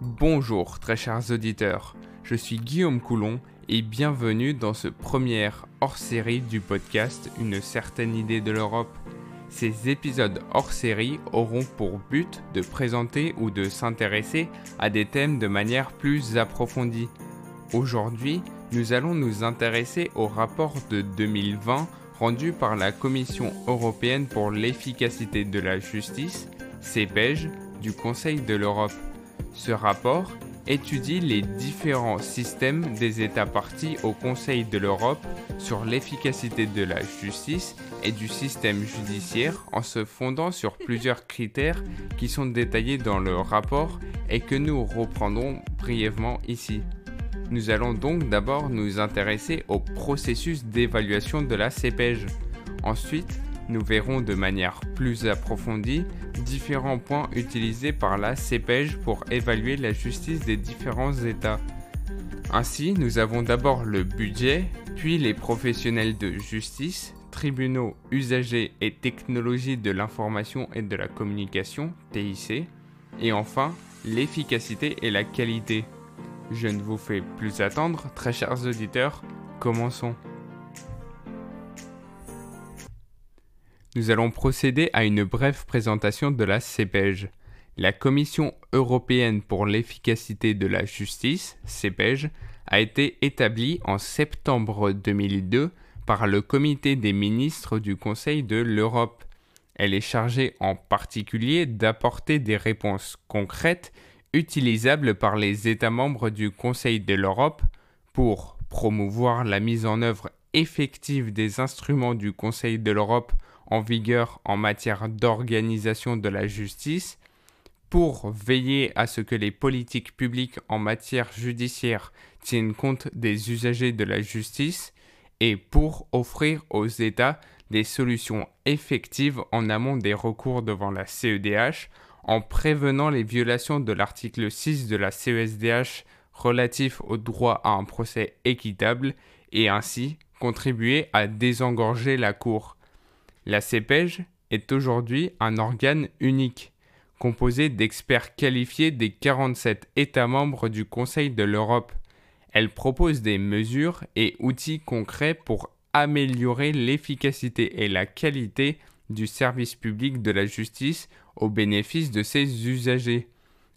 Bonjour très chers auditeurs, je suis Guillaume Coulon et bienvenue dans ce premier hors-série du podcast Une certaine idée de l'Europe. Ces épisodes hors-série auront pour but de présenter ou de s'intéresser à des thèmes de manière plus approfondie. Aujourd'hui, nous allons nous intéresser au rapport de 2020 rendu par la Commission européenne pour l'efficacité de la justice, CEPEJ, du Conseil de l'Europe. Ce rapport étudie les différents systèmes des États partis au Conseil de l'Europe sur l'efficacité de la justice et du système judiciaire en se fondant sur plusieurs critères qui sont détaillés dans le rapport et que nous reprendrons brièvement ici. Nous allons donc d'abord nous intéresser au processus d'évaluation de la CPEJ. Ensuite, nous verrons de manière plus approfondie différents points utilisés par la CPEJ pour évaluer la justice des différents États. Ainsi, nous avons d'abord le budget, puis les professionnels de justice, tribunaux, usagers et technologies de l'information et de la communication, TIC, et enfin l'efficacité et la qualité. Je ne vous fais plus attendre, très chers auditeurs, commençons. Nous allons procéder à une brève présentation de la CEPEJ. La Commission européenne pour l'efficacité de la justice, CEPEJ, a été établie en septembre 2002 par le Comité des ministres du Conseil de l'Europe. Elle est chargée en particulier d'apporter des réponses concrètes utilisable par les États membres du Conseil de l'Europe pour promouvoir la mise en œuvre effective des instruments du Conseil de l'Europe en vigueur en matière d'organisation de la justice, pour veiller à ce que les politiques publiques en matière judiciaire tiennent compte des usagers de la justice, et pour offrir aux États des solutions effectives en amont des recours devant la CEDH en prévenant les violations de l'article 6 de la CESDH relatif au droit à un procès équitable et ainsi contribuer à désengorger la Cour. La CEPEJ est aujourd'hui un organe unique, composé d'experts qualifiés des 47 États membres du Conseil de l'Europe. Elle propose des mesures et outils concrets pour améliorer l'efficacité et la qualité du service public de la justice au bénéfice de ses usagers.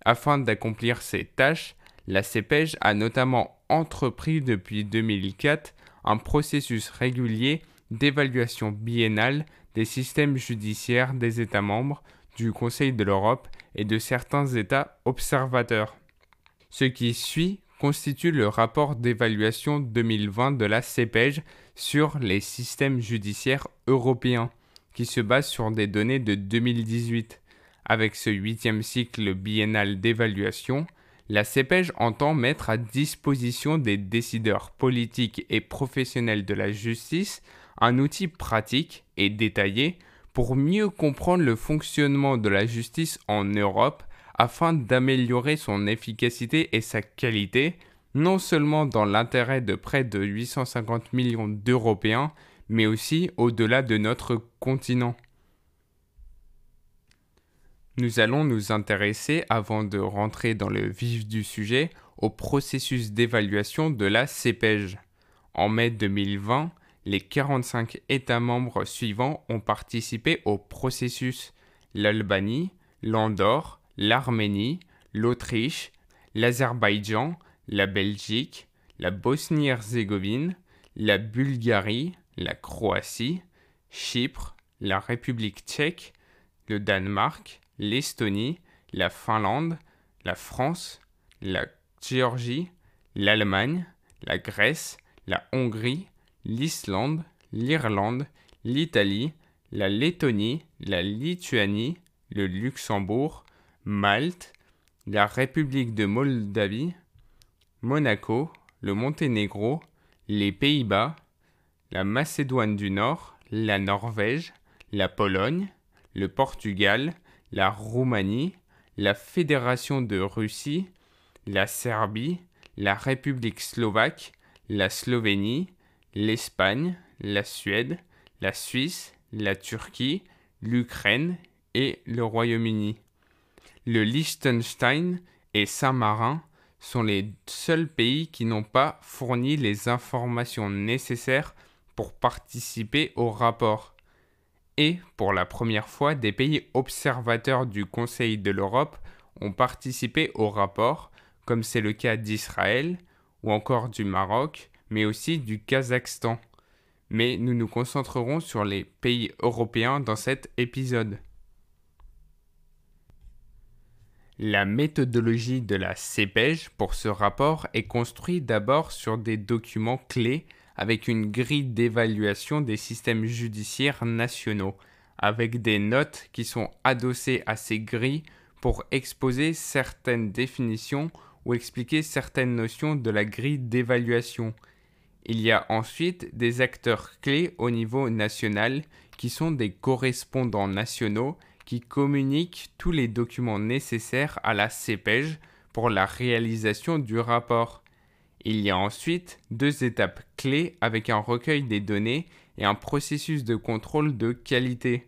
Afin d'accomplir ces tâches, la CEPEJ a notamment entrepris depuis 2004 un processus régulier d'évaluation biennale des systèmes judiciaires des États membres, du Conseil de l'Europe et de certains États observateurs. Ce qui suit constitue le rapport d'évaluation 2020 de la CEPEJ sur les systèmes judiciaires européens, qui se base sur des données de 2018. Avec ce huitième cycle biennal d'évaluation, la CEPEJ entend mettre à disposition des décideurs politiques et professionnels de la justice un outil pratique et détaillé pour mieux comprendre le fonctionnement de la justice en Europe afin d'améliorer son efficacité et sa qualité, non seulement dans l'intérêt de près de 850 millions d'Européens, mais aussi au-delà de notre continent. Nous allons nous intéresser, avant de rentrer dans le vif du sujet, au processus d'évaluation de la CEPEJ. En mai 2020, les 45 États membres suivants ont participé au processus. l'Albanie, l'Andorre, l'Arménie, l'Autriche, l'Azerbaïdjan, la Belgique, la Bosnie-Herzégovine, la Bulgarie, la Croatie, Chypre, la République tchèque, le Danemark, l'Estonie, la Finlande, la France, la Géorgie, l'Allemagne, la Grèce, la Hongrie, l'Islande, l'Irlande, l'Italie, la Lettonie, la Lituanie, le Luxembourg, Malte, la République de Moldavie, Monaco, le Monténégro, les Pays-Bas, la Macédoine du Nord, la Norvège, la Pologne, le Portugal, la Roumanie, la Fédération de Russie, la Serbie, la République slovaque, la Slovénie, l'Espagne, la Suède, la Suisse, la Turquie, l'Ukraine et le Royaume-Uni. Le Liechtenstein et Saint-Marin sont les seuls pays qui n'ont pas fourni les informations nécessaires pour participer au rapport. Et pour la première fois, des pays observateurs du Conseil de l'Europe ont participé au rapport, comme c'est le cas d'Israël ou encore du Maroc, mais aussi du Kazakhstan. Mais nous nous concentrerons sur les pays européens dans cet épisode. La méthodologie de la CEPEJ pour ce rapport est construite d'abord sur des documents clés avec une grille d'évaluation des systèmes judiciaires nationaux, avec des notes qui sont adossées à ces grilles pour exposer certaines définitions ou expliquer certaines notions de la grille d'évaluation. Il y a ensuite des acteurs clés au niveau national qui sont des correspondants nationaux qui communiquent tous les documents nécessaires à la CEPEJ pour la réalisation du rapport. Il y a ensuite deux étapes clés avec un recueil des données et un processus de contrôle de qualité.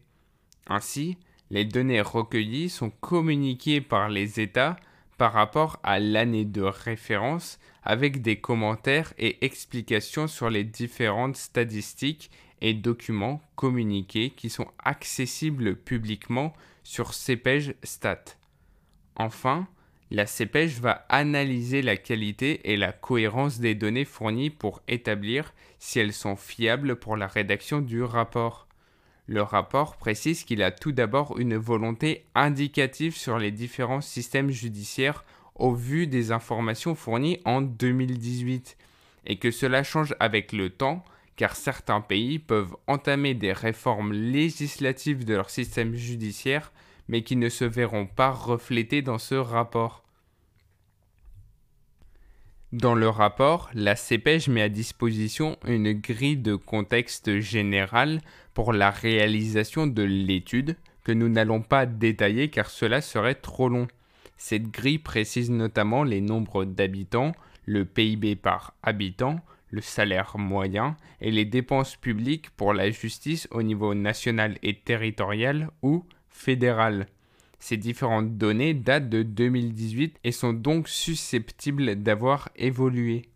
Ainsi, les données recueillies sont communiquées par les États par rapport à l'année de référence avec des commentaires et explications sur les différentes statistiques et documents communiqués qui sont accessibles publiquement sur CPEG Stat. Enfin, la CPEJ va analyser la qualité et la cohérence des données fournies pour établir si elles sont fiables pour la rédaction du rapport. Le rapport précise qu'il a tout d'abord une volonté indicative sur les différents systèmes judiciaires au vu des informations fournies en 2018 et que cela change avec le temps car certains pays peuvent entamer des réformes législatives de leur système judiciaire mais qui ne se verront pas reflétées dans ce rapport. Dans le rapport, la CPEJ met à disposition une grille de contexte général pour la réalisation de l'étude que nous n'allons pas détailler car cela serait trop long. Cette grille précise notamment les nombres d'habitants, le PIB par habitant, le salaire moyen et les dépenses publiques pour la justice au niveau national et territorial ou fédéral. Ces différentes données datent de 2018 et sont donc susceptibles d'avoir évolué.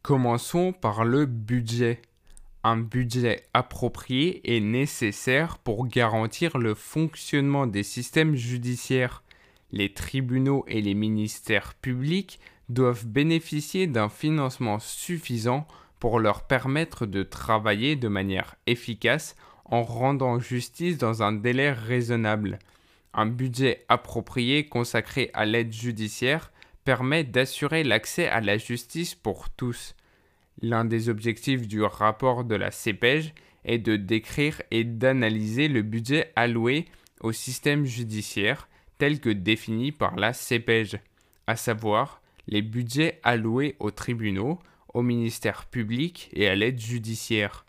Commençons par le budget. Un budget approprié est nécessaire pour garantir le fonctionnement des systèmes judiciaires. Les tribunaux et les ministères publics doivent bénéficier d'un financement suffisant pour leur permettre de travailler de manière efficace en rendant justice dans un délai raisonnable. Un budget approprié consacré à l'aide judiciaire permet d'assurer l'accès à la justice pour tous. L'un des objectifs du rapport de la CEPEJ est de décrire et d'analyser le budget alloué au système judiciaire tel que défini par la CEPEJ, à savoir les budgets alloués aux tribunaux, au ministère public et à l'aide judiciaire.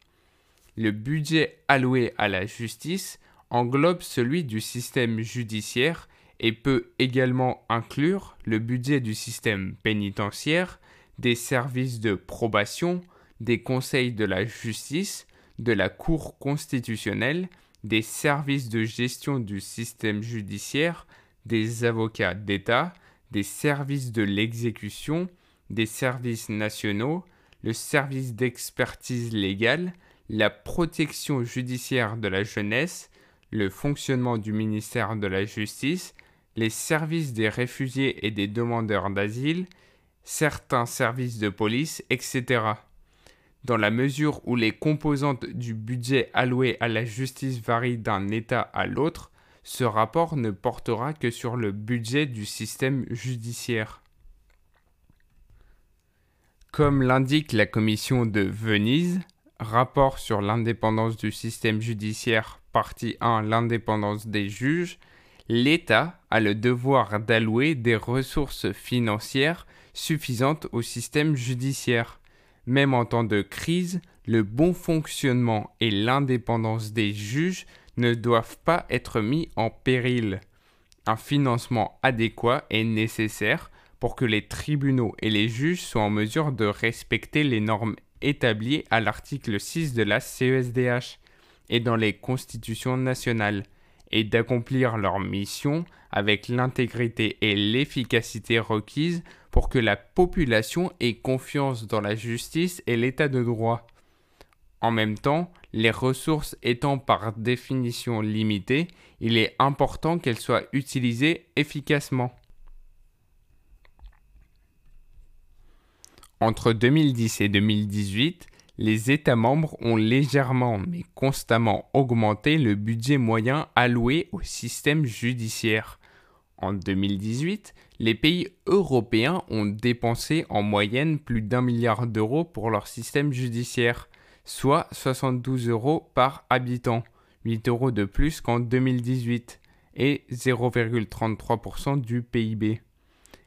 Le budget alloué à la justice englobe celui du système judiciaire et peut également inclure le budget du système pénitentiaire, des services de probation, des conseils de la justice, de la Cour constitutionnelle, des services de gestion du système judiciaire, des avocats d'État, des services de l'exécution, des services nationaux, le service d'expertise légale, la protection judiciaire de la jeunesse, le fonctionnement du ministère de la Justice, les services des réfugiés et des demandeurs d'asile, certains services de police, etc. Dans la mesure où les composantes du budget alloué à la justice varient d'un État à l'autre, ce rapport ne portera que sur le budget du système judiciaire. Comme l'indique la commission de Venise, rapport sur l'indépendance du système judiciaire, partie 1, l'indépendance des juges, l'État a le devoir d'allouer des ressources financières suffisantes au système judiciaire. Même en temps de crise, le bon fonctionnement et l'indépendance des juges ne doivent pas être mis en péril. Un financement adéquat est nécessaire pour que les tribunaux et les juges soient en mesure de respecter les normes établi à l'article 6 de la CESDH et dans les constitutions nationales, et d'accomplir leur mission avec l'intégrité et l'efficacité requises pour que la population ait confiance dans la justice et l'état de droit. En même temps, les ressources étant par définition limitées, il est important qu'elles soient utilisées efficacement. Entre 2010 et 2018, les États membres ont légèrement mais constamment augmenté le budget moyen alloué au système judiciaire. En 2018, les pays européens ont dépensé en moyenne plus d'un milliard d'euros pour leur système judiciaire, soit 72 euros par habitant, 8 euros de plus qu'en 2018, et 0,33% du PIB.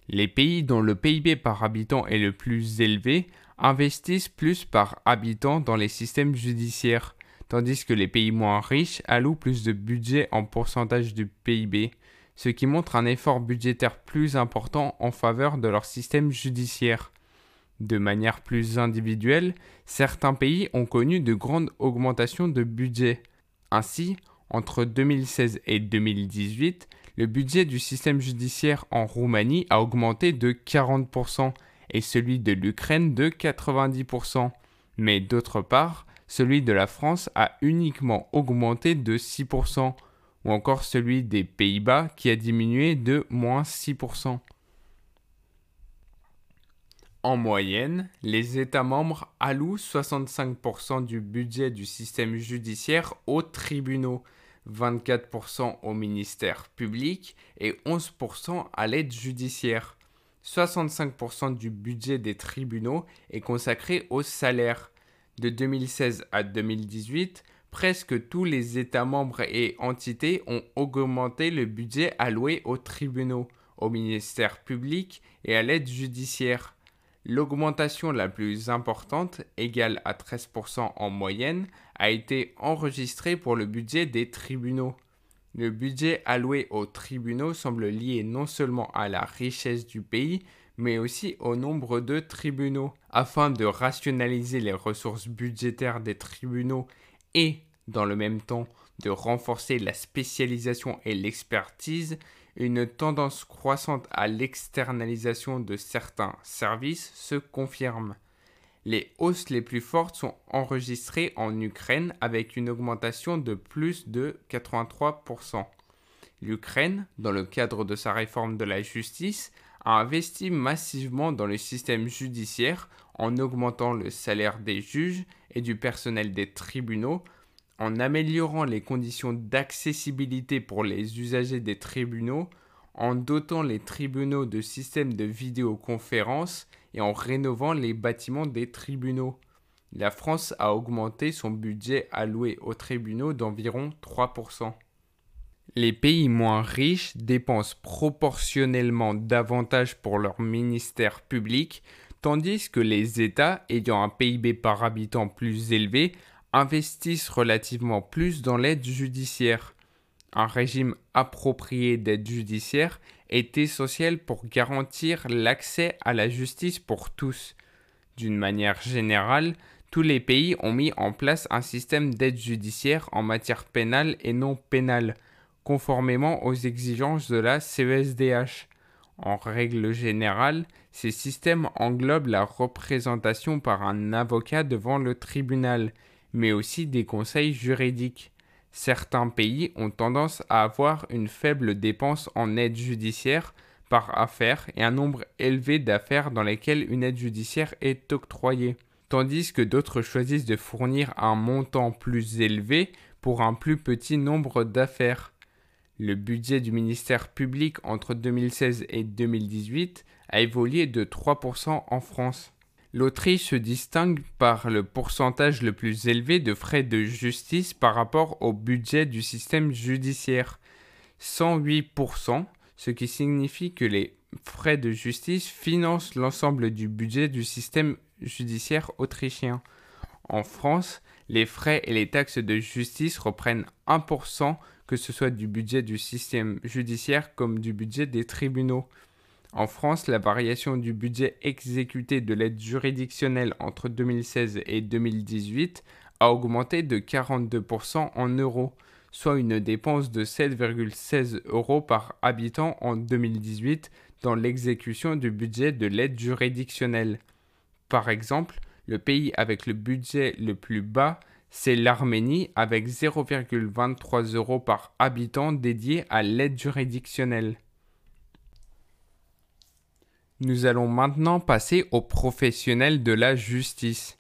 Les pays dont le PIB par habitant est le plus élevé investissent plus par habitant dans les systèmes judiciaires, tandis que les pays moins riches allouent plus de budget en pourcentage du PIB, ce qui montre un effort budgétaire plus important en faveur de leur système judiciaire. De manière plus individuelle, certains pays ont connu de grandes augmentations de budget. Ainsi, entre 2016 et 2018, le budget du système judiciaire en Roumanie a augmenté de 40% et celui de l'Ukraine de 90%. Mais d'autre part, celui de la France a uniquement augmenté de 6% ou encore celui des Pays-Bas qui a diminué de moins 6%. En moyenne, les États membres allouent 65% du budget du système judiciaire aux tribunaux, 24% au ministère public et 11% à l'aide judiciaire. 65% du budget des tribunaux est consacré aux salaires. De 2016 à 2018, presque tous les États membres et entités ont augmenté le budget alloué aux tribunaux, au ministère public et à l'aide judiciaire. L'augmentation la plus importante, égale à 13% en moyenne, a été enregistrée pour le budget des tribunaux. Le budget alloué aux tribunaux semble lié non seulement à la richesse du pays, mais aussi au nombre de tribunaux. Afin de rationaliser les ressources budgétaires des tribunaux et, dans le même temps, de renforcer la spécialisation et l'expertise, une tendance croissante à l'externalisation de certains services se confirme. Les hausses les plus fortes sont enregistrées en Ukraine avec une augmentation de plus de 83%. L'Ukraine, dans le cadre de sa réforme de la justice, a investi massivement dans le système judiciaire en augmentant le salaire des juges et du personnel des tribunaux, en améliorant les conditions d'accessibilité pour les usagers des tribunaux, en dotant les tribunaux de systèmes de vidéoconférence et en rénovant les bâtiments des tribunaux. La France a augmenté son budget alloué aux tribunaux d'environ 3%. Les pays moins riches dépensent proportionnellement davantage pour leur ministère public, tandis que les États ayant un PIB par habitant plus élevé investissent relativement plus dans l'aide judiciaire. Un régime approprié d'aide judiciaire est essentiel pour garantir l'accès à la justice pour tous. D'une manière générale, tous les pays ont mis en place un système d'aide judiciaire en matière pénale et non pénale, conformément aux exigences de la CESDH. En règle générale, ces systèmes englobent la représentation par un avocat devant le tribunal, mais aussi des conseils juridiques. Certains pays ont tendance à avoir une faible dépense en aide judiciaire par affaire et un nombre élevé d'affaires dans lesquelles une aide judiciaire est octroyée, tandis que d'autres choisissent de fournir un montant plus élevé pour un plus petit nombre d'affaires. Le budget du ministère public entre 2016 et 2018 a évolué de 3% en France. L'Autriche se distingue par le pourcentage le plus élevé de frais de justice par rapport au budget du système judiciaire, 108%, ce qui signifie que les frais de justice financent l'ensemble du budget du système judiciaire autrichien. En France, les frais et les taxes de justice reprennent 1%, que ce soit du budget du système judiciaire comme du budget des tribunaux. En France, la variation du budget exécuté de l'aide juridictionnelle entre 2016 et 2018 a augmenté de 42% en euros, soit une dépense de 7,16 euros par habitant en 2018 dans l'exécution du budget de l'aide juridictionnelle. Par exemple, le pays avec le budget le plus bas, c'est l'Arménie avec 0,23 euros par habitant dédié à l'aide juridictionnelle. Nous allons maintenant passer aux professionnels de la justice.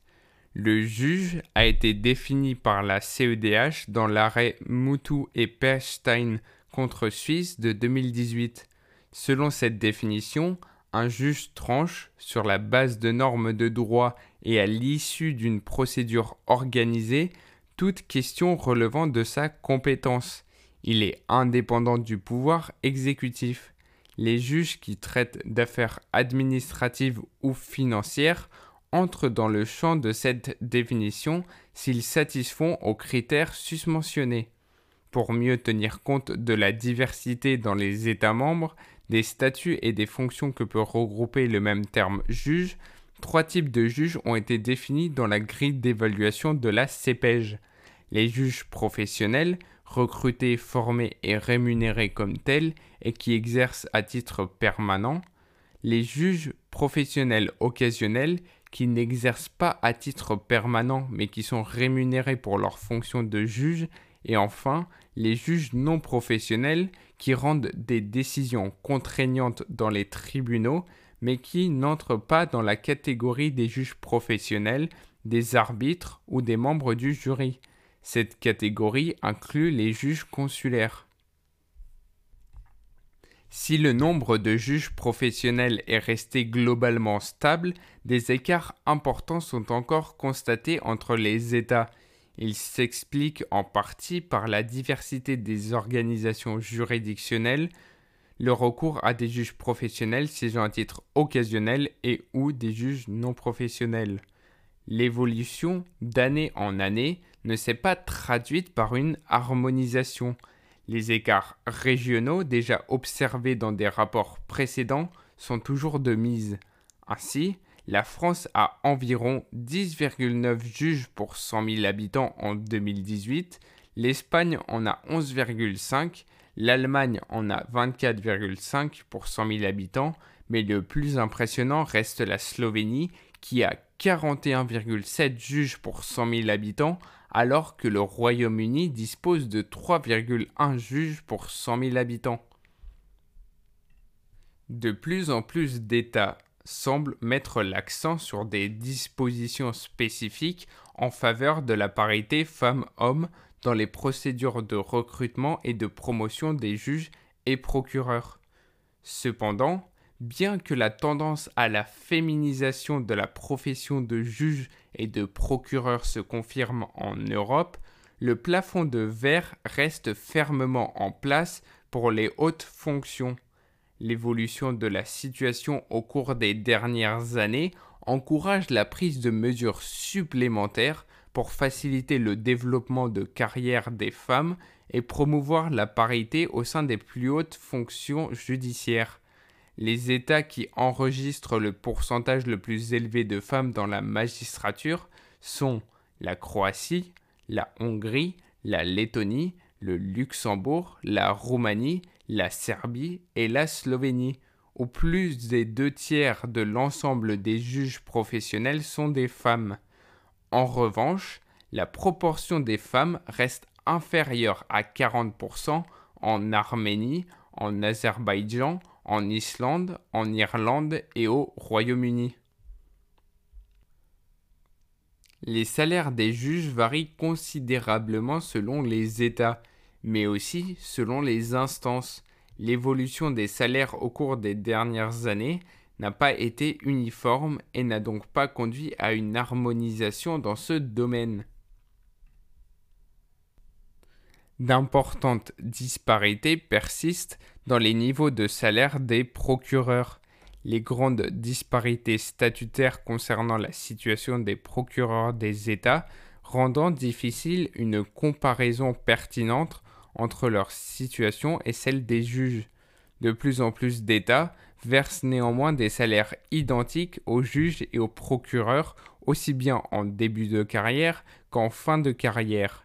Le juge a été défini par la CEDH dans l'arrêt Moutou et Perstein contre Suisse de 2018. Selon cette définition, un juge tranche sur la base de normes de droit et à l'issue d'une procédure organisée toute question relevant de sa compétence. Il est indépendant du pouvoir exécutif. Les juges qui traitent d'affaires administratives ou financières entrent dans le champ de cette définition s'ils satisfont aux critères susmentionnés. Pour mieux tenir compte de la diversité dans les États membres, des statuts et des fonctions que peut regrouper le même terme juge, trois types de juges ont été définis dans la grille d'évaluation de la CEPEJ. Les juges professionnels, recrutés, formés et rémunérés comme tels et qui exercent à titre permanent, les juges professionnels occasionnels qui n'exercent pas à titre permanent mais qui sont rémunérés pour leur fonction de juge, et enfin les juges non professionnels qui rendent des décisions contraignantes dans les tribunaux mais qui n'entrent pas dans la catégorie des juges professionnels, des arbitres ou des membres du jury. Cette catégorie inclut les juges consulaires. Si le nombre de juges professionnels est resté globalement stable, des écarts importants sont encore constatés entre les États. Ils s'expliquent en partie par la diversité des organisations juridictionnelles, le recours à des juges professionnels siégeant à titre occasionnel et ou des juges non professionnels. L'évolution d'année en année ne s'est pas traduite par une harmonisation. Les écarts régionaux déjà observés dans des rapports précédents sont toujours de mise. Ainsi, la France a environ 10,9 juges pour 100 000 habitants en 2018, l'Espagne en a 11,5, l'Allemagne en a 24,5 pour 100 000 habitants, mais le plus impressionnant reste la Slovénie qui a 41,7 juges pour 100 000 habitants, alors que le Royaume-Uni dispose de 3,1 juges pour 100 000 habitants. De plus en plus d'États semblent mettre l'accent sur des dispositions spécifiques en faveur de la parité femmes-hommes dans les procédures de recrutement et de promotion des juges et procureurs. Cependant, bien que la tendance à la féminisation de la profession de juge et de procureur se confirme en Europe, le plafond de verre reste fermement en place pour les hautes fonctions. L'évolution de la situation au cours des dernières années encourage la prise de mesures supplémentaires pour faciliter le développement de carrière des femmes et promouvoir la parité au sein des plus hautes fonctions judiciaires. Les États qui enregistrent le pourcentage le plus élevé de femmes dans la magistrature sont la Croatie, la Hongrie, la Lettonie, le Luxembourg, la Roumanie, la Serbie et la Slovénie, où plus des deux tiers de l'ensemble des juges professionnels sont des femmes. En revanche, la proportion des femmes reste inférieure à 40% en Arménie, en Azerbaïdjan, en Islande, en Irlande et au Royaume-Uni. Les salaires des juges varient considérablement selon les États, mais aussi selon les instances. L'évolution des salaires au cours des dernières années n'a pas été uniforme et n'a donc pas conduit à une harmonisation dans ce domaine. D'importantes disparités persistent dans les niveaux de salaire des procureurs. Les grandes disparités statutaires concernant la situation des procureurs des États rendant difficile une comparaison pertinente entre leur situation et celle des juges. De plus en plus d'États versent néanmoins des salaires identiques aux juges et aux procureurs, aussi bien en début de carrière qu'en fin de carrière.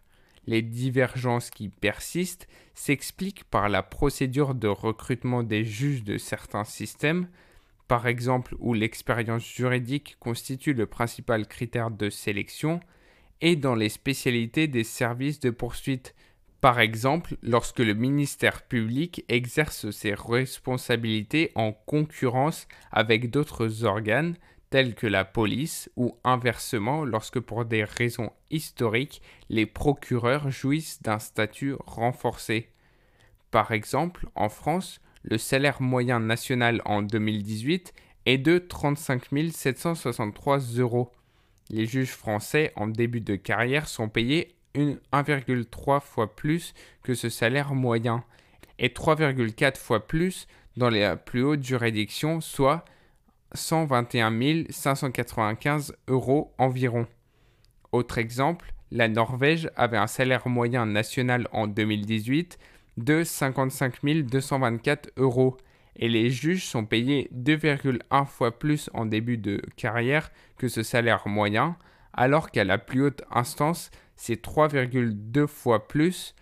Les divergences qui persistent s'expliquent par la procédure de recrutement des juges de certains systèmes, par exemple où l'expérience juridique constitue le principal critère de sélection, et dans les spécialités des services de poursuite, par exemple lorsque le ministère public exerce ses responsabilités en concurrence avec d'autres organes tels que la police ou inversement lorsque pour des raisons historiques les procureurs jouissent d'un statut renforcé. Par exemple, en France, le salaire moyen national en 2018 est de 35 763 euros. Les juges français en début de carrière sont payés 1,3 fois plus que ce salaire moyen et 3,4 fois plus dans les plus hautes juridictions, soit 121 595 euros environ. Autre exemple, la Norvège avait un salaire moyen national en 2018 de 55 224 euros et les juges sont payés 2,1 fois plus en début de carrière que ce salaire moyen, alors qu'à la plus haute instance, c'est 3,2 fois plus,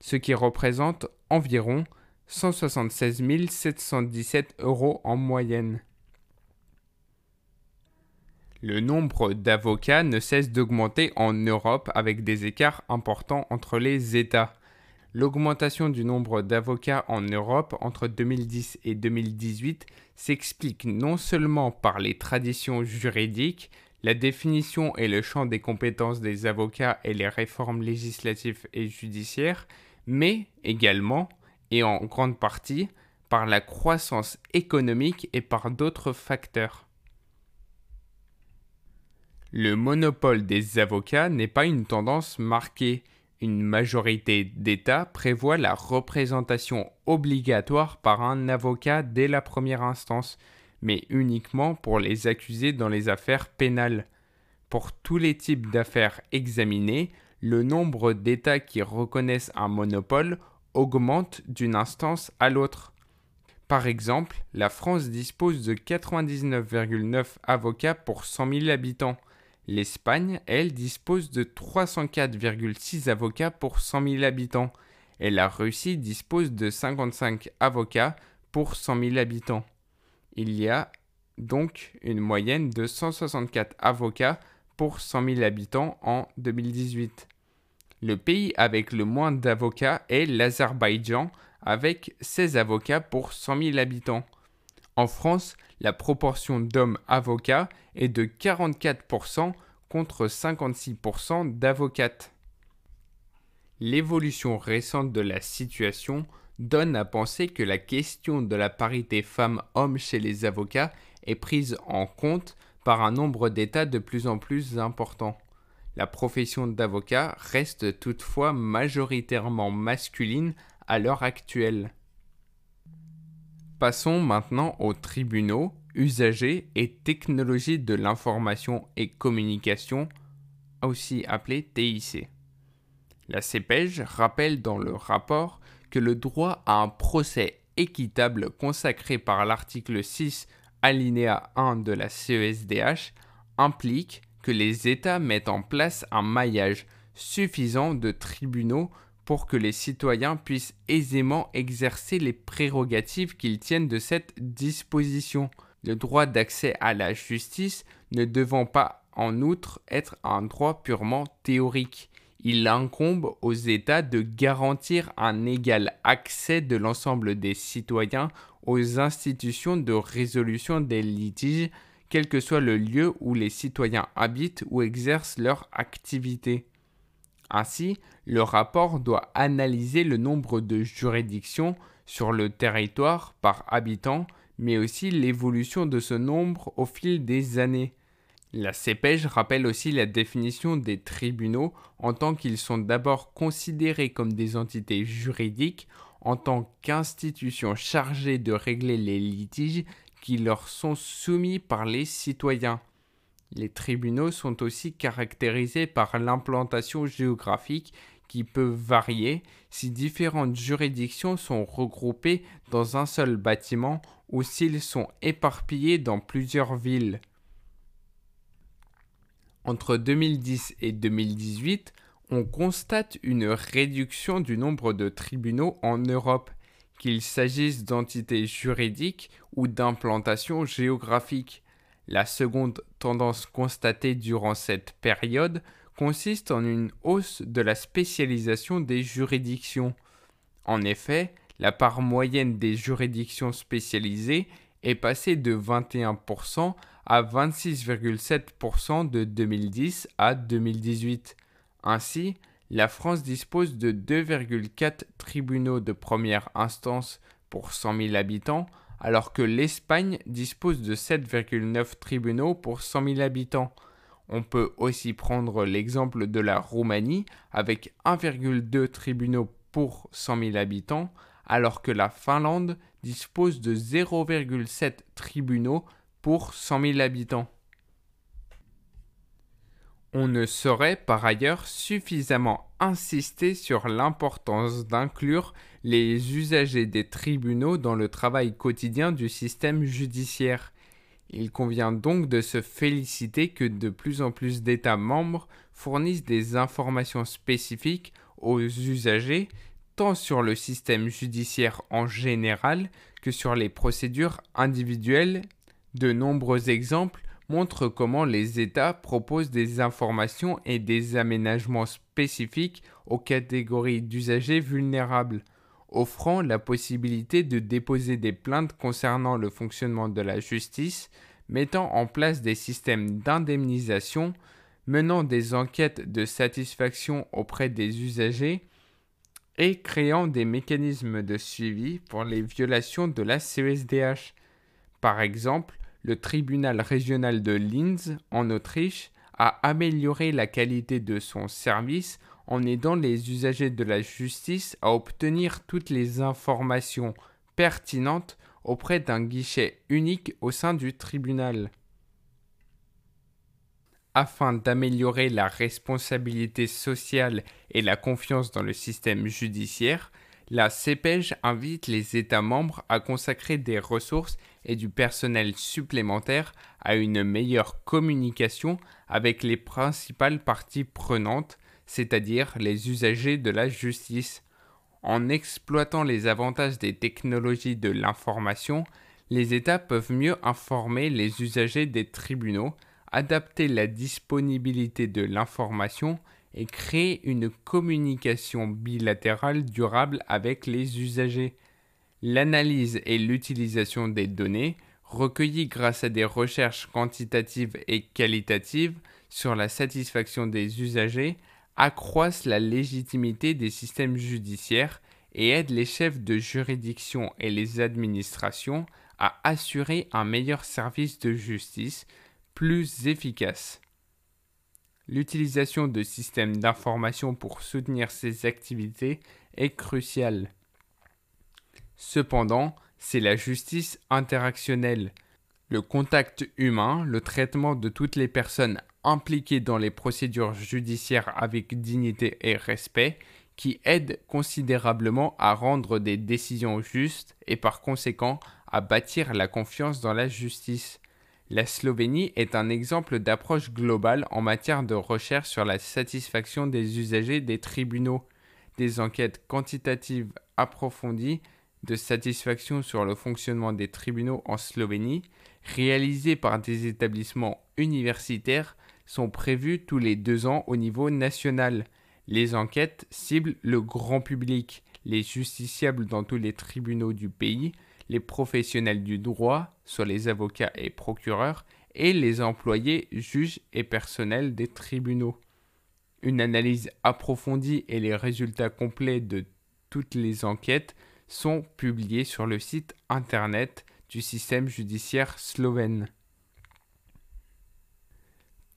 ce qui représente environ 176 717 euros en moyenne. Le nombre d'avocats ne cesse d'augmenter en Europe avec des écarts importants entre les États. L'augmentation du nombre d'avocats en Europe entre 2010 et 2018 s'explique non seulement par les traditions juridiques, la définition et le champ des compétences des avocats et les réformes législatives et judiciaires, mais également, et en grande partie, par la croissance économique et par d'autres facteurs. Le monopole des avocats n'est pas une tendance marquée, une majorité d'États prévoit la représentation obligatoire par un avocat dès la première instance, mais uniquement pour les accusés dans les affaires pénales. Pour tous les types d'affaires examinées, le nombre d'États qui reconnaissent un monopole augmente d'une instance à l'autre. Par exemple, la France dispose de 99,9 avocats pour 100 000 habitants, L'Espagne, elle, dispose de 304,6 avocats pour 100 000 habitants et la Russie dispose de 55 avocats pour 100 000 habitants. Il y a donc une moyenne de 164 avocats pour 100 000 habitants en 2018. Le pays avec le moins d'avocats est l'Azerbaïdjan avec 16 avocats pour 100 000 habitants. En France, la proportion d'hommes avocats est de 44% contre 56% d'avocates. L'évolution récente de la situation donne à penser que la question de la parité femmes-hommes chez les avocats est prise en compte par un nombre d'États de plus en plus important. La profession d'avocat reste toutefois majoritairement masculine à l'heure actuelle. Passons maintenant aux tribunaux, usagers et technologies de l'information et communication, aussi appelés TIC. La CPEJ rappelle dans le rapport que le droit à un procès équitable consacré par l'article 6 alinéa 1 de la CESDH implique que les États mettent en place un maillage suffisant de tribunaux pour que les citoyens puissent aisément exercer les prérogatives qu'ils tiennent de cette disposition, le droit d'accès à la justice ne devant pas en outre être un droit purement théorique. Il incombe aux États de garantir un égal accès de l'ensemble des citoyens aux institutions de résolution des litiges, quel que soit le lieu où les citoyens habitent ou exercent leur activité. Ainsi, le rapport doit analyser le nombre de juridictions sur le territoire par habitant, mais aussi l'évolution de ce nombre au fil des années. La CPEJ rappelle aussi la définition des tribunaux en tant qu'ils sont d'abord considérés comme des entités juridiques en tant qu'institutions chargées de régler les litiges qui leur sont soumis par les citoyens. Les tribunaux sont aussi caractérisés par l'implantation géographique qui peut varier si différentes juridictions sont regroupées dans un seul bâtiment ou s'ils sont éparpillés dans plusieurs villes. Entre 2010 et 2018, on constate une réduction du nombre de tribunaux en Europe, qu'il s'agisse d'entités juridiques ou d'implantations géographiques. La seconde tendance constatée durant cette période consiste en une hausse de la spécialisation des juridictions. En effet, la part moyenne des juridictions spécialisées est passée de 21% à 26,7% de 2010 à 2018. Ainsi, la France dispose de 2,4 tribunaux de première instance pour 100 000 habitants, alors que l'Espagne dispose de 7,9 tribunaux pour 100 000 habitants. On peut aussi prendre l'exemple de la Roumanie avec 1,2 tribunaux pour 100 000 habitants, alors que la Finlande dispose de 0,7 tribunaux pour 100 000 habitants. On ne saurait par ailleurs suffisamment insister sur l'importance d'inclure les usagers des tribunaux dans le travail quotidien du système judiciaire. Il convient donc de se féliciter que de plus en plus d'États membres fournissent des informations spécifiques aux usagers, tant sur le système judiciaire en général que sur les procédures individuelles. De nombreux exemples montre comment les États proposent des informations et des aménagements spécifiques aux catégories d'usagers vulnérables, offrant la possibilité de déposer des plaintes concernant le fonctionnement de la justice, mettant en place des systèmes d'indemnisation, menant des enquêtes de satisfaction auprès des usagers et créant des mécanismes de suivi pour les violations de la CESDH. Par exemple, le tribunal régional de Linz, en Autriche, a amélioré la qualité de son service en aidant les usagers de la justice à obtenir toutes les informations pertinentes auprès d'un guichet unique au sein du tribunal. Afin d'améliorer la responsabilité sociale et la confiance dans le système judiciaire, la CEPEJ invite les États membres à consacrer des ressources et du personnel supplémentaire à une meilleure communication avec les principales parties prenantes, c'est-à-dire les usagers de la justice. En exploitant les avantages des technologies de l'information, les États peuvent mieux informer les usagers des tribunaux, adapter la disponibilité de l'information et créer une communication bilatérale durable avec les usagers. L'analyse et l'utilisation des données, recueillies grâce à des recherches quantitatives et qualitatives sur la satisfaction des usagers, accroissent la légitimité des systèmes judiciaires et aident les chefs de juridiction et les administrations à assurer un meilleur service de justice plus efficace. L'utilisation de systèmes d'information pour soutenir ces activités est cruciale. Cependant, c'est la justice interactionnelle, le contact humain, le traitement de toutes les personnes impliquées dans les procédures judiciaires avec dignité et respect, qui aide considérablement à rendre des décisions justes et par conséquent à bâtir la confiance dans la justice. La Slovénie est un exemple d'approche globale en matière de recherche sur la satisfaction des usagers des tribunaux. Des enquêtes quantitatives approfondies de satisfaction sur le fonctionnement des tribunaux en Slovénie, réalisées par des établissements universitaires, sont prévues tous les deux ans au niveau national. Les enquêtes ciblent le grand public, les justiciables dans tous les tribunaux du pays, les professionnels du droit, soit les avocats et procureurs, et les employés, juges et personnels des tribunaux. Une analyse approfondie et les résultats complets de toutes les enquêtes sont publiés sur le site internet du système judiciaire slovène.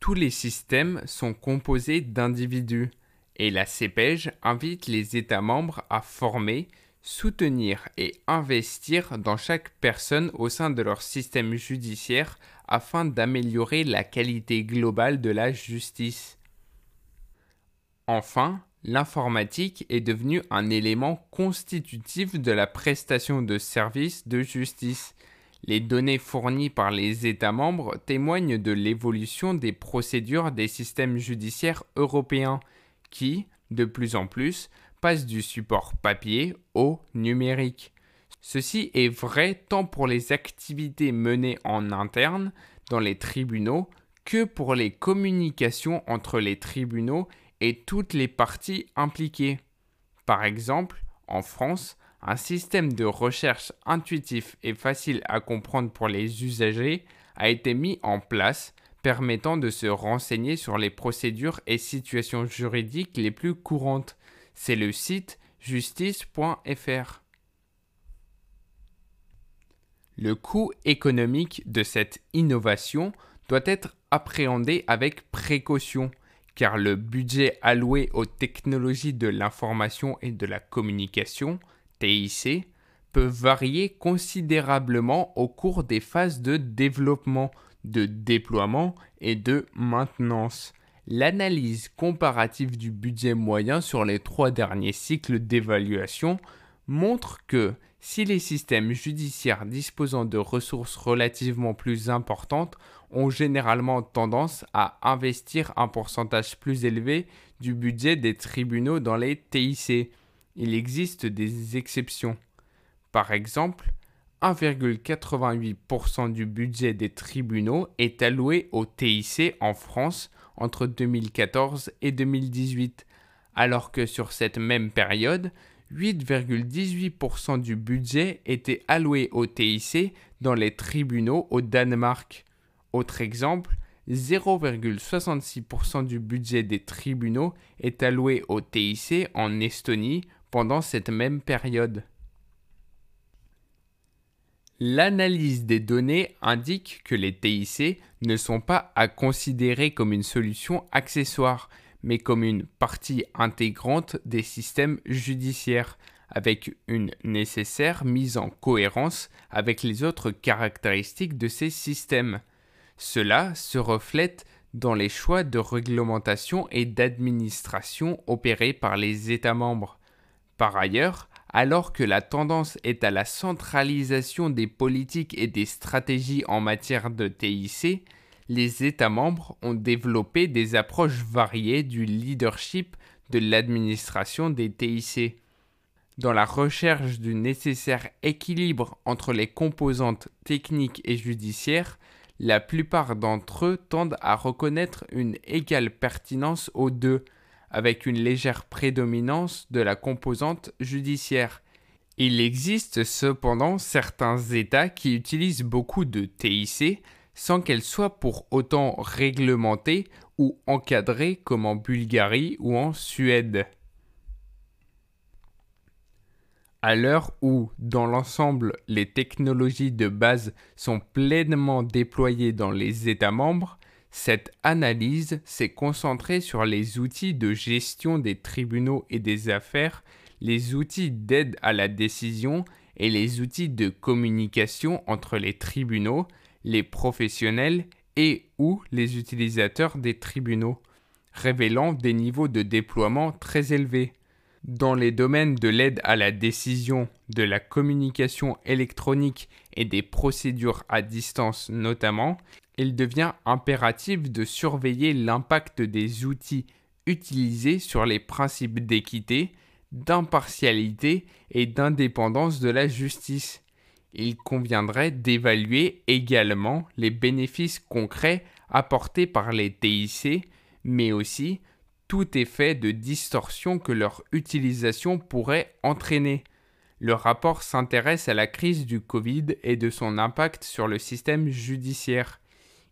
Tous les systèmes sont composés d'individus et la CEPEJ invite les États membres à former, soutenir et investir dans chaque personne au sein de leur système judiciaire afin d'améliorer la qualité globale de la justice. Enfin, l'informatique est devenue un élément constitutif de la prestation de services de justice. Les données fournies par les États membres témoignent de l'évolution des procédures des systèmes judiciaires européens qui, de plus en plus, passe du support papier au numérique. Ceci est vrai tant pour les activités menées en interne dans les tribunaux que pour les communications entre les tribunaux et toutes les parties impliquées. Par exemple, en France, un système de recherche intuitif et facile à comprendre pour les usagers a été mis en place permettant de se renseigner sur les procédures et situations juridiques les plus courantes. C'est le site justice.fr. Le coût économique de cette innovation doit être appréhendé avec précaution, car le budget alloué aux technologies de l'information et de la communication, TIC, peut varier considérablement au cours des phases de développement, de déploiement et de maintenance. L'analyse comparative du budget moyen sur les trois derniers cycles d'évaluation montre que si les systèmes judiciaires disposant de ressources relativement plus importantes ont généralement tendance à investir un pourcentage plus élevé du budget des tribunaux dans les TIC, il existe des exceptions. Par exemple, 1,88% du budget des tribunaux est alloué au TIC en France entre 2014 et 2018, alors que sur cette même période, 8,18% du budget était alloué au TIC dans les tribunaux au Danemark. Autre exemple, 0,66% du budget des tribunaux est alloué au TIC en Estonie pendant cette même période. L'analyse des données indique que les TIC ne sont pas à considérer comme une solution accessoire, mais comme une partie intégrante des systèmes judiciaires, avec une nécessaire mise en cohérence avec les autres caractéristiques de ces systèmes. Cela se reflète dans les choix de réglementation et d'administration opérés par les États membres. Par ailleurs, alors que la tendance est à la centralisation des politiques et des stratégies en matière de TIC, les États membres ont développé des approches variées du leadership de l'administration des TIC. Dans la recherche du nécessaire équilibre entre les composantes techniques et judiciaires, la plupart d'entre eux tendent à reconnaître une égale pertinence aux deux, avec une légère prédominance de la composante judiciaire. Il existe cependant certains États qui utilisent beaucoup de TIC sans qu'elle soit pour autant réglementée ou encadrée comme en Bulgarie ou en Suède. À l'heure où, dans l'ensemble, les technologies de base sont pleinement déployées dans les États membres, cette analyse s'est concentrée sur les outils de gestion des tribunaux et des affaires, les outils d'aide à la décision et les outils de communication entre les tribunaux, les professionnels et ou les utilisateurs des tribunaux, révélant des niveaux de déploiement très élevés. Dans les domaines de l'aide à la décision, de la communication électronique et des procédures à distance notamment, il devient impératif de surveiller l'impact des outils utilisés sur les principes d'équité, d'impartialité et d'indépendance de la justice. Il conviendrait d'évaluer également les bénéfices concrets apportés par les TIC, mais aussi tout effet de distorsion que leur utilisation pourrait entraîner. Le rapport s'intéresse à la crise du Covid et de son impact sur le système judiciaire.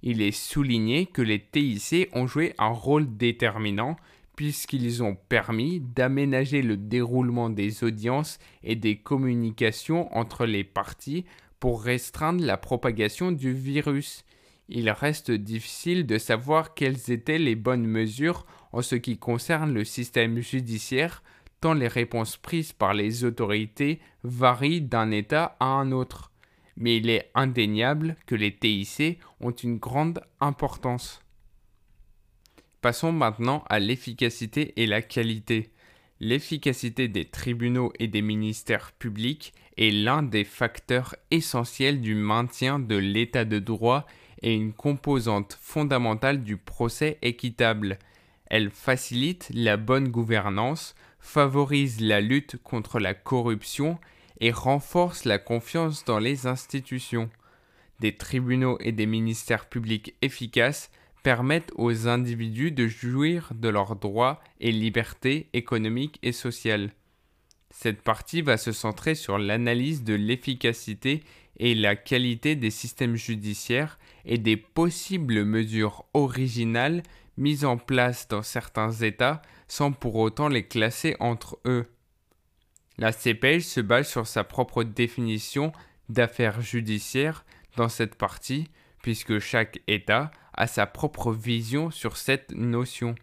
Il est souligné que les TIC ont joué un rôle déterminant puisqu'ils ont permis d'aménager le déroulement des audiences et des communications entre les parties pour restreindre la propagation du virus. Il reste difficile de savoir quelles étaient les bonnes mesures en ce qui concerne le système judiciaire, tant les réponses prises par les autorités varient d'un État à un autre. Mais il est indéniable que les TIC ont une grande importance. Passons maintenant à l'efficacité et la qualité. L'efficacité des tribunaux et des ministères publics est l'un des facteurs essentiels du maintien de l'état de droit et une composante fondamentale du procès équitable. Elle facilite la bonne gouvernance, favorise la lutte contre la corruption et renforce la confiance dans les institutions. Des tribunaux et des ministères publics efficaces permettent aux individus de jouir de leurs droits et libertés économiques et sociales. Cette partie va se centrer sur l'analyse de l'efficacité et la qualité des systèmes judiciaires et des possibles mesures originales mises en place dans certains États sans pour autant les classer entre eux. La CPJ se base sur sa propre définition d'affaires judiciaires dans cette partie, puisque chaque État a sa propre vision sur cette notion.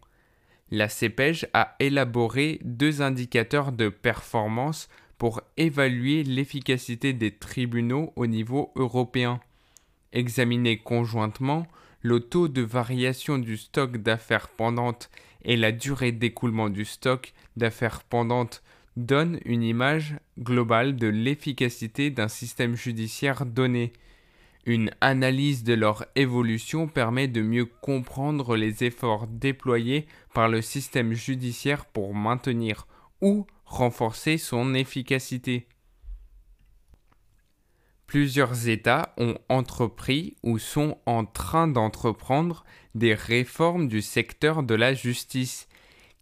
La CPEJ a élaboré deux indicateurs de performance pour évaluer l'efficacité des tribunaux au niveau européen. Examinés conjointement, le taux de variation du stock d'affaires pendantes et la durée d'écoulement du stock d'affaires pendantes donnent une image globale de l'efficacité d'un système judiciaire donné. Une analyse de leur évolution permet de mieux comprendre les efforts déployés par le système judiciaire pour maintenir ou renforcer son efficacité. Plusieurs États ont entrepris ou sont en train d'entreprendre des réformes du secteur de la justice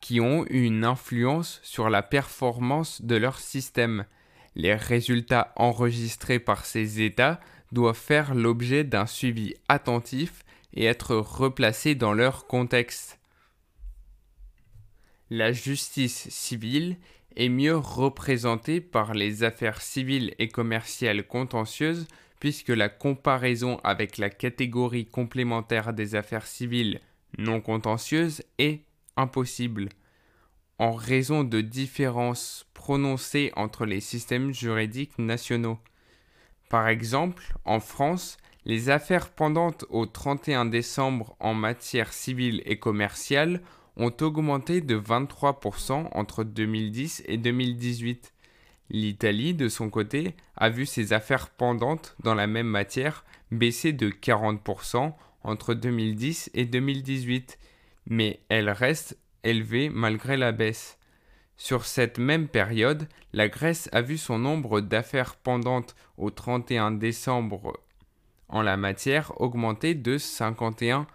qui ont une influence sur la performance de leur système. Les résultats enregistrés par ces États doivent faire l'objet d'un suivi attentif et être replacés dans leur contexte. La justice civile est mieux représentée par les affaires civiles et commerciales contentieuses puisque la comparaison avec la catégorie complémentaire des affaires civiles non contentieuses est impossible en raison de différences prononcées entre les systèmes juridiques nationaux. Par exemple, en France, les affaires pendantes au 31 décembre en matière civile et commerciale ont augmenté de 23% entre 2010 et 2018. L'Italie, de son côté, a vu ses affaires pendantes dans la même matière baisser de 40% entre 2010 et 2018, mais elles restent élevées malgré la baisse. Sur cette même période, la Grèce a vu son nombre d'affaires pendantes au 31 décembre en la matière augmenter de 51%.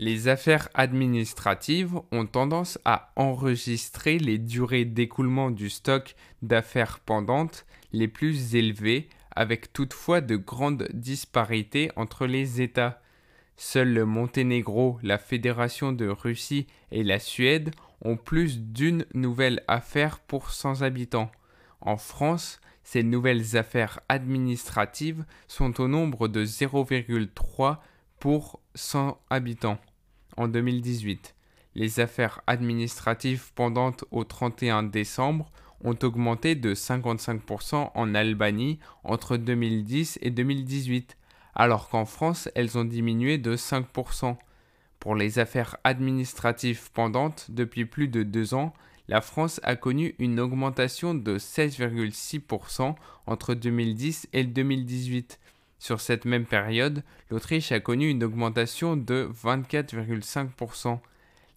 Les affaires administratives ont tendance à enregistrer les durées d'écoulement du stock d'affaires pendantes les plus élevées, avec toutefois de grandes disparités entre les États. Seuls le Monténégro, la Fédération de Russie et la Suède ont plus d'une nouvelle affaire pour 100 habitants. En France, ces nouvelles affaires administratives sont au nombre de 0,3 pour 100 habitants en 2018. Les affaires administratives pendantes au 31 décembre ont augmenté de 55% en Albanie entre 2010 et 2018, alors qu'en France, elles ont diminué de 5%. Pour les affaires administratives pendantes depuis plus de deux ans, la France a connu une augmentation de 16,6% entre 2010 et 2018. Sur cette même période, l'Autriche a connu une augmentation de 24,5%.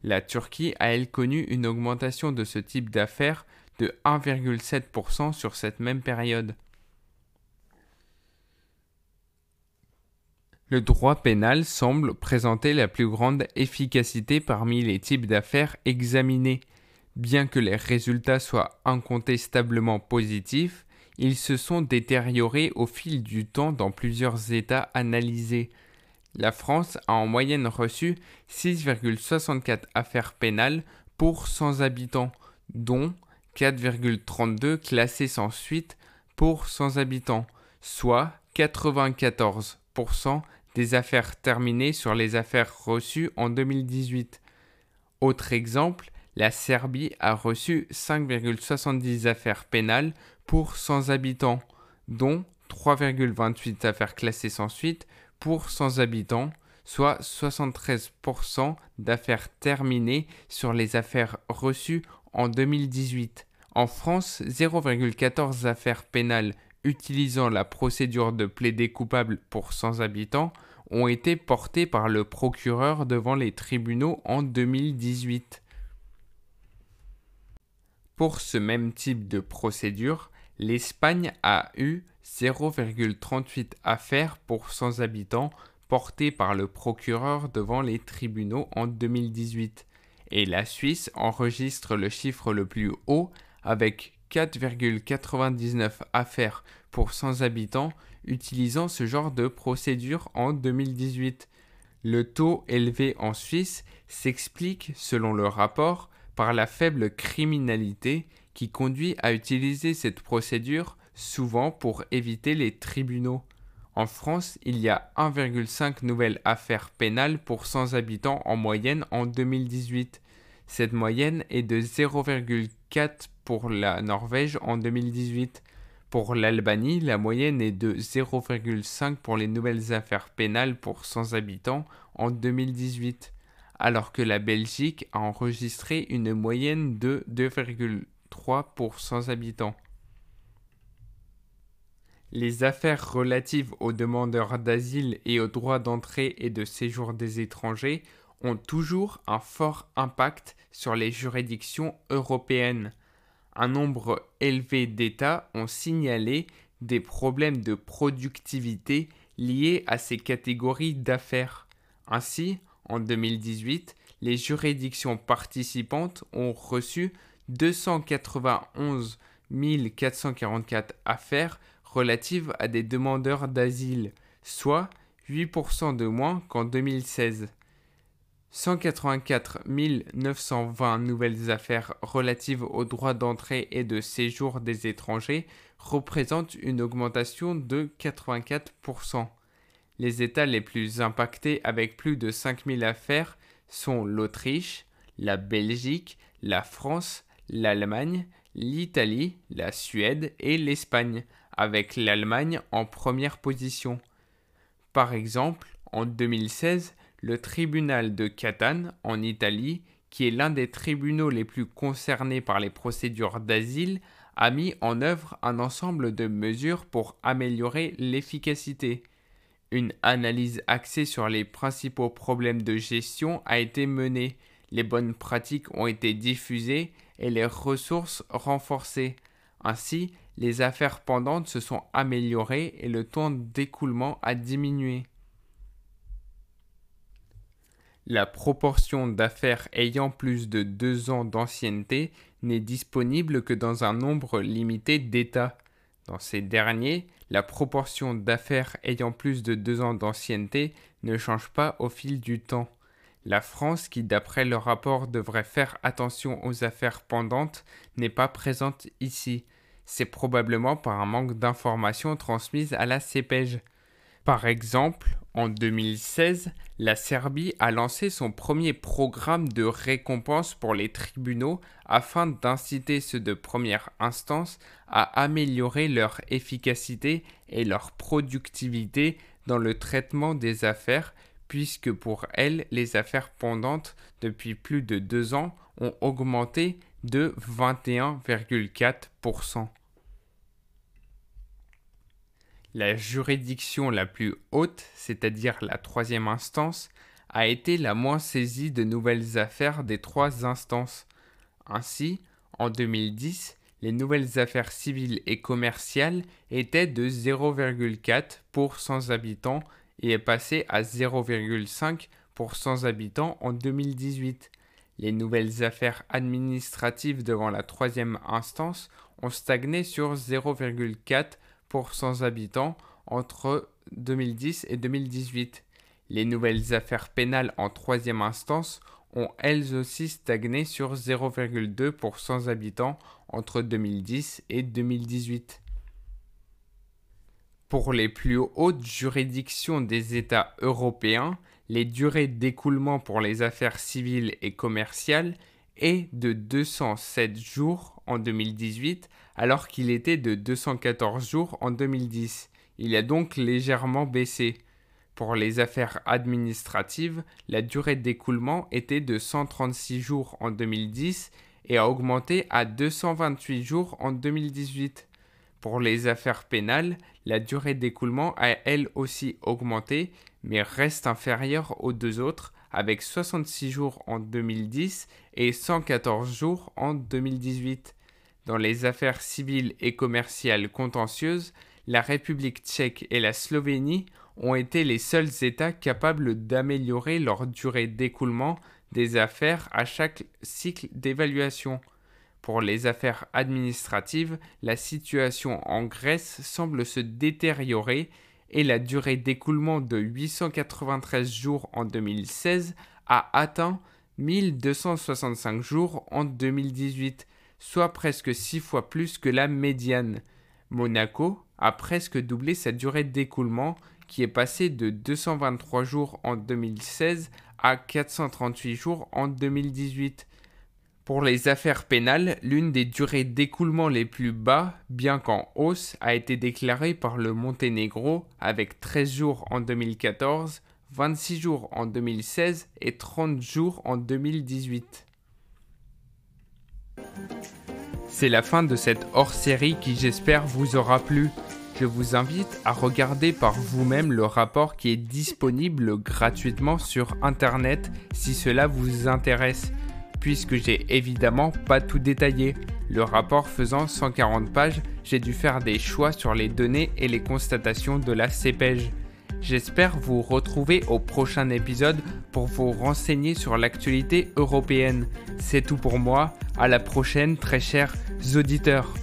La Turquie a elle connu une augmentation de ce type d'affaires de 1,7% sur cette même période. Le droit pénal semble présenter la plus grande efficacité parmi les types d'affaires examinés. Bien que les résultats soient incontestablement positifs, ils se sont détériorés au fil du temps dans plusieurs États analysés. La France a en moyenne reçu 6,64 affaires pénales pour 100 habitants, dont 4,32 classées sans suite pour 100 habitants, soit 94% des affaires terminées sur les affaires reçues en 2018. Autre exemple, la Serbie a reçu 5,70 affaires pénales pour 100 habitants, dont 3,28 affaires classées sans suite pour 100 habitants, soit 73% d'affaires terminées sur les affaires reçues en 2018. En France, 0,14 affaires pénales utilisant la procédure de plaider coupable pour 100 habitants ont été portés par le procureur devant les tribunaux en 2018. Pour ce même type de procédure, l'Espagne a eu 0,38 affaires pour 100 habitants portées par le procureur devant les tribunaux en 2018 et la Suisse enregistre le chiffre le plus haut avec 4,99 affaires pour 100 habitants utilisant ce genre de procédure en 2018. Le taux élevé en Suisse s'explique, selon le rapport, par la faible criminalité qui conduit à utiliser cette procédure souvent pour éviter les tribunaux. En France, il y a 1,5 nouvelles affaires pénales pour 100 habitants en moyenne en 2018. Cette moyenne est de 0,4 pour la Norvège en 2018. Pour l'Albanie, la moyenne est de 0,5 pour les nouvelles affaires pénales pour 100 habitants en 2018, alors que la Belgique a enregistré une moyenne de 2,3 pour 100 habitants. Les affaires relatives aux demandeurs d'asile et aux droits d'entrée et de séjour des étrangers ont toujours un fort impact sur les juridictions européennes un nombre élevé d'États ont signalé des problèmes de productivité liés à ces catégories d'affaires. Ainsi, en 2018, les juridictions participantes ont reçu 291 444 affaires relatives à des demandeurs d'asile, soit 8% de moins qu'en 2016. 184 920 nouvelles affaires relatives aux droits d'entrée et de séjour des étrangers représentent une augmentation de 84%. Les États les plus impactés avec plus de 5000 affaires sont l'Autriche, la Belgique, la France, l'Allemagne, l'Italie, la Suède et l'Espagne, avec l'Allemagne en première position. Par exemple, en 2016, le tribunal de Catane, en Italie, qui est l'un des tribunaux les plus concernés par les procédures d'asile, a mis en œuvre un ensemble de mesures pour améliorer l'efficacité. Une analyse axée sur les principaux problèmes de gestion a été menée, les bonnes pratiques ont été diffusées et les ressources renforcées. Ainsi, les affaires pendantes se sont améliorées et le temps d'écoulement a diminué. La proportion d'affaires ayant plus de deux ans d'ancienneté n'est disponible que dans un nombre limité d'États. Dans ces derniers, la proportion d'affaires ayant plus de deux ans d'ancienneté ne change pas au fil du temps. La France, qui d'après le rapport devrait faire attention aux affaires pendantes, n'est pas présente ici. C'est probablement par un manque d'informations transmises à la CEPEJ. Par exemple, en 2016, la Serbie a lancé son premier programme de récompense pour les tribunaux afin d'inciter ceux de première instance à améliorer leur efficacité et leur productivité dans le traitement des affaires, puisque pour elle, les affaires pendantes depuis plus de deux ans ont augmenté de 21,4%. La juridiction la plus haute, c'est-à-dire la troisième instance, a été la moins saisie de nouvelles affaires des trois instances. Ainsi, en 2010, les nouvelles affaires civiles et commerciales étaient de 0,4 pour 100 habitants et est passé à 0,5 pour 100 habitants en 2018. Les nouvelles affaires administratives devant la troisième instance ont stagné sur 0,4 pour 100 habitants entre 2010 et 2018. Les nouvelles affaires pénales en troisième instance ont elles aussi stagné sur 0,2 pour 100 habitants entre 2010 et 2018. Pour les plus hautes juridictions des États européens, les durées d'écoulement pour les affaires civiles et commerciales est de 207 jours en 2018 alors qu'il était de 214 jours en 2010. Il a donc légèrement baissé. Pour les affaires administratives, la durée d'écoulement était de 136 jours en 2010 et a augmenté à 228 jours en 2018. Pour les affaires pénales, la durée d'écoulement a elle aussi augmenté, mais reste inférieure aux deux autres, avec 66 jours en 2010 et 114 jours en 2018. Dans les affaires civiles et commerciales contentieuses, la République tchèque et la Slovénie ont été les seuls États capables d'améliorer leur durée d'écoulement des affaires à chaque cycle d'évaluation. Pour les affaires administratives, la situation en Grèce semble se détériorer et la durée d'écoulement de 893 jours en 2016 a atteint 1265 jours en 2018, soit presque six fois plus que la médiane. Monaco a presque doublé sa durée d'écoulement qui est passée de 223 jours en 2016 à 438 jours en 2018. Pour les affaires pénales, l'une des durées d'écoulement les plus bas, bien qu'en hausse, a été déclarée par le Monténégro avec 13 jours en 2014, 26 jours en 2016 et 30 jours en 2018. C'est la fin de cette hors-série qui j'espère vous aura plu. Je vous invite à regarder par vous-même le rapport qui est disponible gratuitement sur Internet si cela vous intéresse puisque j'ai évidemment pas tout détaillé. Le rapport faisant 140 pages, j'ai dû faire des choix sur les données et les constatations de la CPEJ. J'espère vous retrouver au prochain épisode pour vous renseigner sur l'actualité européenne. C'est tout pour moi, à la prochaine très chers auditeurs.